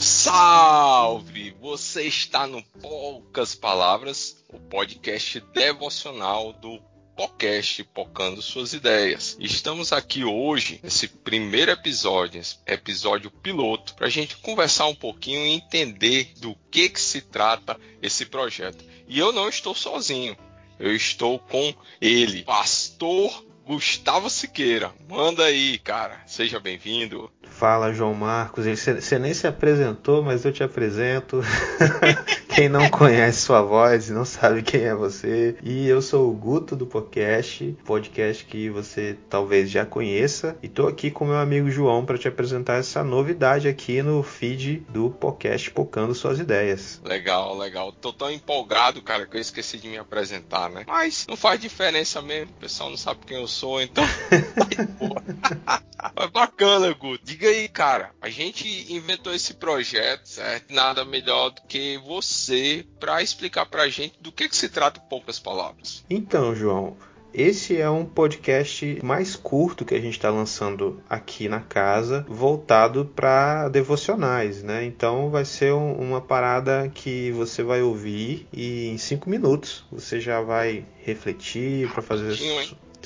Salve! Você está no Poucas Palavras, o podcast devocional do podcast Pocando Suas Ideias. Estamos aqui hoje, nesse primeiro episódio, episódio piloto, para a gente conversar um pouquinho e entender do que, que se trata esse projeto. E eu não estou sozinho, eu estou com ele, Pastor Gustavo Siqueira. Manda aí, cara. Seja bem-vindo. Fala, João Marcos. Você nem se apresentou, mas eu te apresento. quem não conhece sua voz não sabe quem é você. E eu sou o Guto do podcast, podcast que você talvez já conheça. E tô aqui com meu amigo João para te apresentar essa novidade aqui no feed do podcast Pocando Suas Ideias. Legal, legal. Tô tão empolgado, cara, que eu esqueci de me apresentar, né? Mas não faz diferença mesmo. O pessoal não sabe quem eu sou, então. Mas bacana, Guto. Diga aí, cara. A gente inventou esse projeto, certo? Nada melhor do que você para explicar pra gente do que, que se trata poucas palavras. Então, João. Esse é um podcast mais curto que a gente está lançando aqui na casa, voltado para devocionais, né? Então vai ser um, uma parada que você vai ouvir e em cinco minutos você já vai refletir para fazer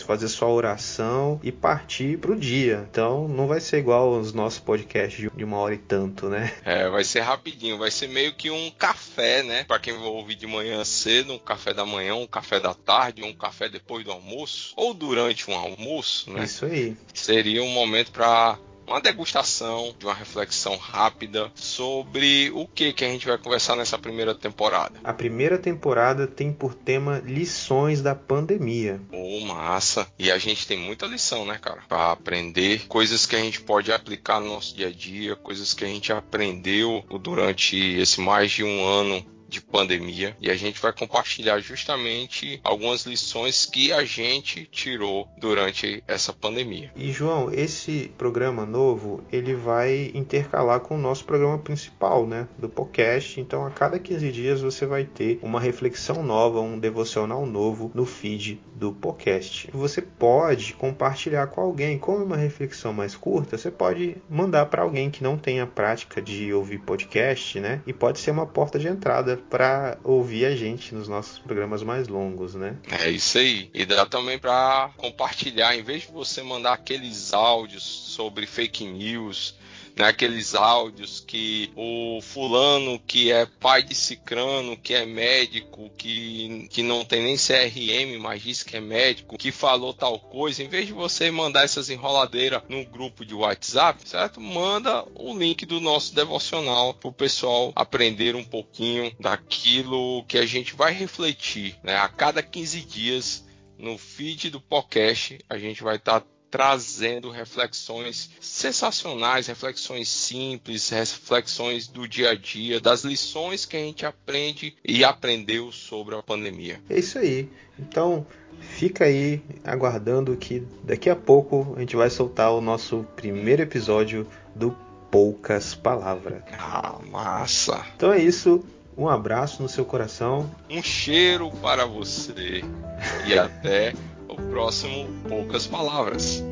fazer sua oração e partir pro dia. Então não vai ser igual os nossos podcasts de uma hora e tanto, né? É, vai ser rapidinho, vai ser meio que um café, né? Para quem vai ouvir de manhã cedo, um café da manhã, um café da tarde, um café depois do almoço ou durante um almoço, né? Isso aí. Seria um momento para uma degustação, de uma reflexão rápida sobre o que que a gente vai conversar nessa primeira temporada. A primeira temporada tem por tema lições da pandemia. Oh, massa! E a gente tem muita lição, né, cara? Para aprender coisas que a gente pode aplicar no nosso dia a dia, coisas que a gente aprendeu durante esse mais de um ano de pandemia e a gente vai compartilhar justamente algumas lições que a gente tirou durante essa pandemia. E João, esse programa novo, ele vai intercalar com o nosso programa principal, né, do podcast. Então, a cada 15 dias você vai ter uma reflexão nova, um devocional novo no feed do podcast. Você pode compartilhar com alguém, como é uma reflexão mais curta, você pode mandar para alguém que não tenha prática de ouvir podcast, né? E pode ser uma porta de entrada para ouvir a gente nos nossos programas mais longos, né? É isso aí. E dá também para compartilhar, em vez de você mandar aqueles áudios sobre fake news, naqueles áudios que o fulano que é pai de cicrano, que é médico, que, que não tem nem CRM, mas diz que é médico, que falou tal coisa, em vez de você mandar essas enroladeiras no grupo de WhatsApp, certo? Manda o link do nosso devocional para o pessoal aprender um pouquinho daquilo que a gente vai refletir, né? A cada 15 dias no feed do podcast a gente vai estar tá trazendo reflexões sensacionais, reflexões simples, reflexões do dia a dia, das lições que a gente aprende e aprendeu sobre a pandemia. É isso aí. Então, fica aí aguardando que daqui a pouco a gente vai soltar o nosso primeiro episódio do Poucas Palavras. Ah, massa! Então é isso. Um abraço no seu coração. Um cheiro para você. E até o próximo Poucas Palavras.